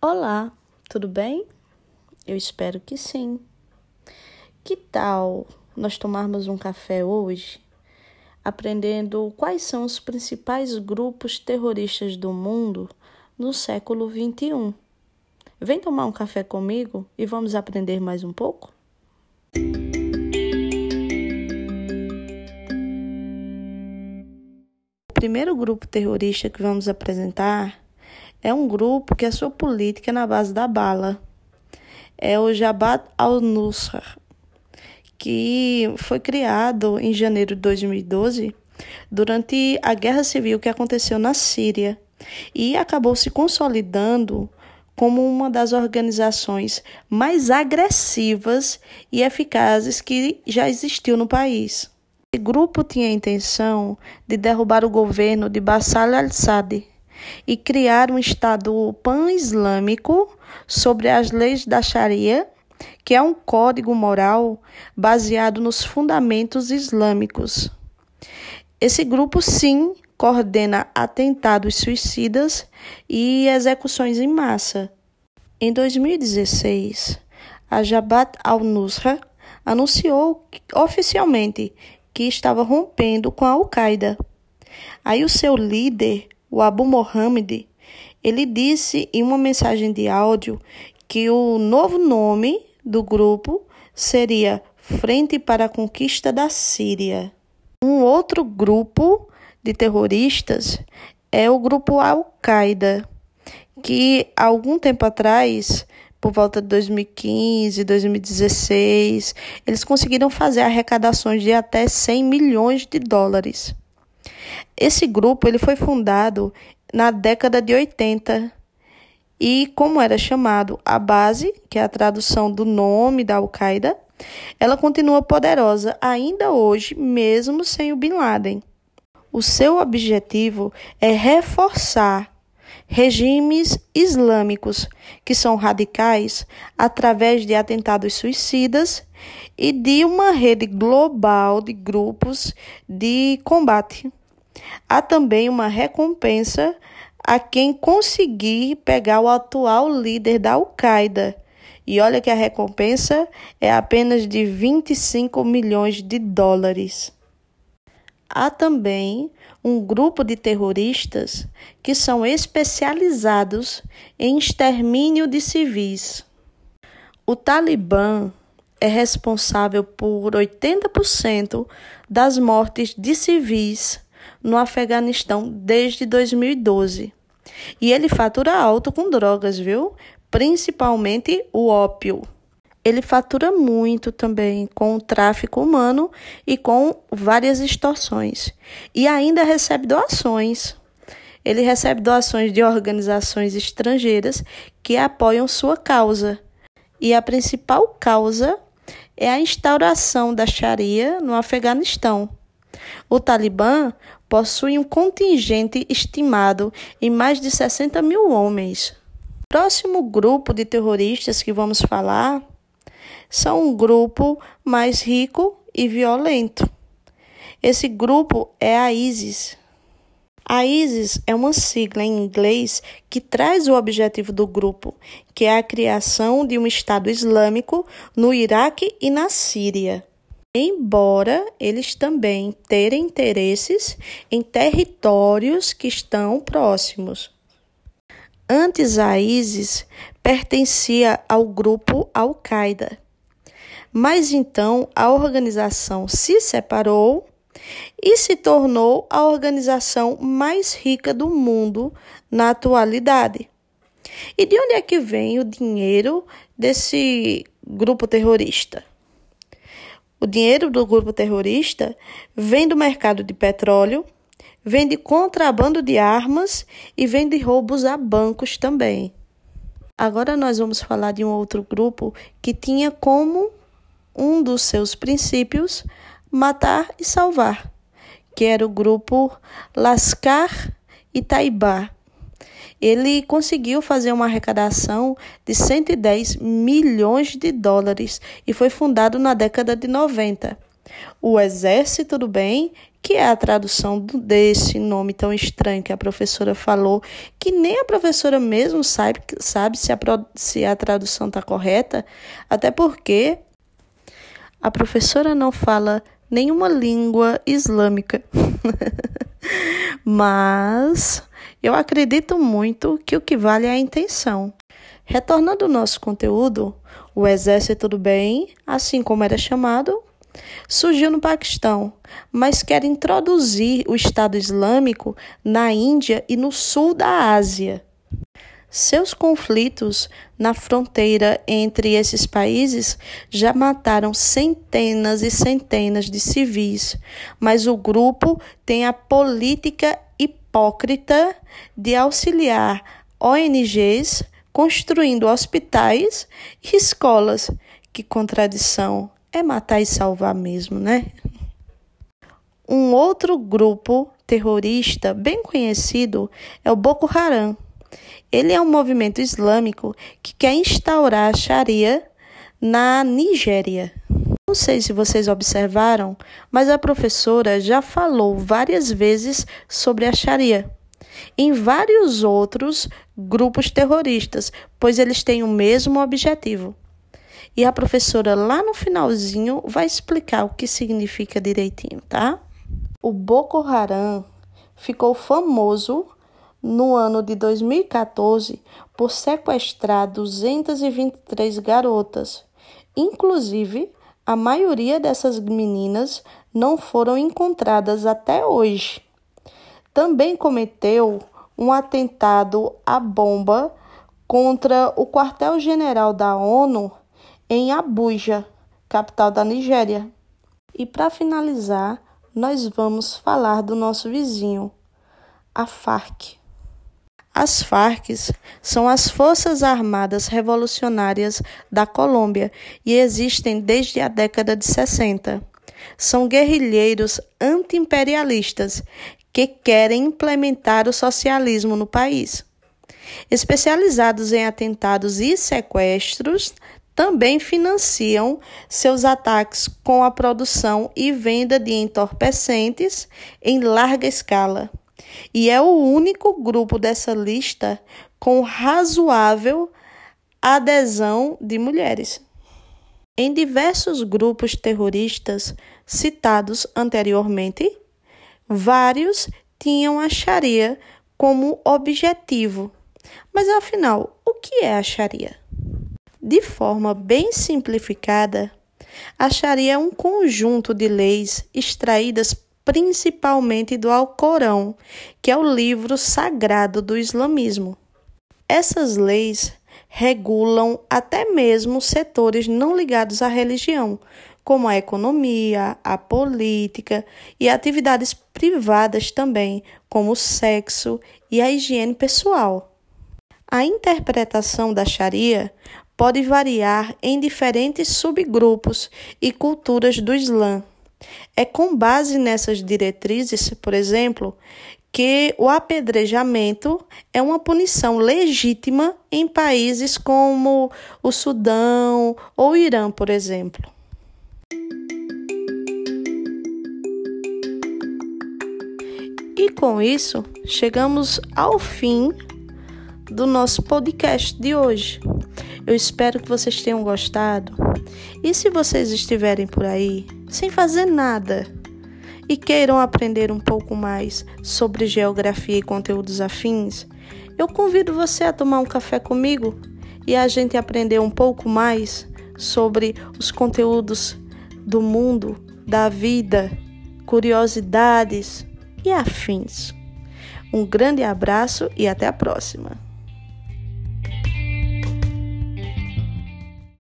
Olá, tudo bem? Eu espero que sim. Que tal nós tomarmos um café hoje, aprendendo quais são os principais grupos terroristas do mundo no século XXI? Vem tomar um café comigo e vamos aprender mais um pouco? O primeiro grupo terrorista que vamos apresentar é um grupo que a sua política é na base da bala. É o Jabhat al-Nusra, que foi criado em janeiro de 2012 durante a guerra civil que aconteceu na Síria e acabou se consolidando como uma das organizações mais agressivas e eficazes que já existiu no país. Esse grupo tinha a intenção de derrubar o governo de Bashar al-Assad e criar um Estado pan-islâmico sobre as leis da Sharia, que é um código moral baseado nos fundamentos islâmicos. Esse grupo, sim, coordena atentados suicidas e execuções em massa. Em 2016, a Jabhat al-Nusra anunciou oficialmente que estava rompendo com a Al-Qaeda. Aí o seu líder, o Abu Mohammed, ele disse em uma mensagem de áudio que o novo nome do grupo seria Frente para a Conquista da Síria. Um outro grupo de terroristas é o grupo Al-Qaeda, que algum tempo atrás, por volta de 2015, 2016, eles conseguiram fazer arrecadações de até 100 milhões de dólares. Esse grupo ele foi fundado na década de 80 e, como era chamado, a base, que é a tradução do nome da Al-Qaeda, ela continua poderosa ainda hoje, mesmo sem o Bin Laden. O seu objetivo é reforçar regimes islâmicos que são radicais através de atentados suicidas e de uma rede global de grupos de combate. Há também uma recompensa a quem conseguir pegar o atual líder da Al-Qaeda. E olha que a recompensa é apenas de 25 milhões de dólares. Há também um grupo de terroristas que são especializados em extermínio de civis. O Talibã é responsável por 80% das mortes de civis no Afeganistão desde 2012. E ele fatura alto com drogas, viu? Principalmente o ópio. Ele fatura muito também com o tráfico humano e com várias extorsões. E ainda recebe doações. Ele recebe doações de organizações estrangeiras que apoiam sua causa. E a principal causa é a instauração da Sharia no Afeganistão. O Talibã possui um contingente estimado em mais de 60 mil homens. Próximo grupo de terroristas que vamos falar são um grupo mais rico e violento. Esse grupo é a ISIS. A ISIS é uma sigla em inglês que traz o objetivo do grupo, que é a criação de um Estado Islâmico no Iraque e na Síria embora eles também terem interesses em territórios que estão próximos. Antes a ISIS pertencia ao grupo Al-Qaeda, mas então a organização se separou e se tornou a organização mais rica do mundo na atualidade. E de onde é que vem o dinheiro desse grupo terrorista? O dinheiro do grupo terrorista vem do mercado de petróleo, vem de contrabando de armas e vem de roubos a bancos também. Agora nós vamos falar de um outro grupo que tinha como um dos seus princípios matar e salvar, que era o grupo Lascar e Taibá, ele conseguiu fazer uma arrecadação de 110 milhões de dólares e foi fundado na década de 90. O exército do bem, que é a tradução desse nome tão estranho que a professora falou, que nem a professora mesmo sabe, sabe se, a, se a tradução está correta, até porque a professora não fala nenhuma língua islâmica. Mas eu acredito muito que o que vale é a intenção. Retornando ao nosso conteúdo, o Exército do Bem, assim como era chamado, surgiu no Paquistão, mas quer introduzir o Estado Islâmico na Índia e no sul da Ásia. Seus conflitos na fronteira entre esses países já mataram centenas e centenas de civis, mas o grupo tem a política hipócrita de auxiliar ONGs construindo hospitais e escolas. Que contradição! É matar e salvar mesmo, né? Um outro grupo terrorista bem conhecido é o Boko Haram ele é um movimento islâmico que quer instaurar a Sharia na Nigéria. Não sei se vocês observaram, mas a professora já falou várias vezes sobre a Sharia em vários outros grupos terroristas, pois eles têm o mesmo objetivo. E a professora lá no finalzinho vai explicar o que significa direitinho, tá? O Boko Haram ficou famoso no ano de 2014 por sequestrar 223 garotas. Inclusive, a maioria dessas meninas não foram encontradas até hoje. Também cometeu um atentado à bomba contra o quartel-general da ONU em Abuja, capital da Nigéria. E para finalizar, nós vamos falar do nosso vizinho, a FARC. As Farc são as Forças Armadas Revolucionárias da Colômbia e existem desde a década de 60. São guerrilheiros antiimperialistas que querem implementar o socialismo no país. Especializados em atentados e sequestros, também financiam seus ataques com a produção e venda de entorpecentes em larga escala e é o único grupo dessa lista com razoável adesão de mulheres. Em diversos grupos terroristas citados anteriormente, vários tinham a Sharia como objetivo. Mas afinal, o que é a Sharia? De forma bem simplificada, a Sharia é um conjunto de leis extraídas principalmente do Alcorão, que é o livro sagrado do islamismo. Essas leis regulam até mesmo setores não ligados à religião, como a economia, a política e atividades privadas também, como o sexo e a higiene pessoal. A interpretação da Sharia pode variar em diferentes subgrupos e culturas do Islã. É com base nessas diretrizes, por exemplo, que o apedrejamento é uma punição legítima em países como o Sudão ou o Irã, por exemplo. E com isso, chegamos ao fim do nosso podcast de hoje. Eu espero que vocês tenham gostado. E se vocês estiverem por aí sem fazer nada e queiram aprender um pouco mais sobre geografia e conteúdos afins, eu convido você a tomar um café comigo e a gente aprender um pouco mais sobre os conteúdos do mundo, da vida, curiosidades e afins. Um grande abraço e até a próxima!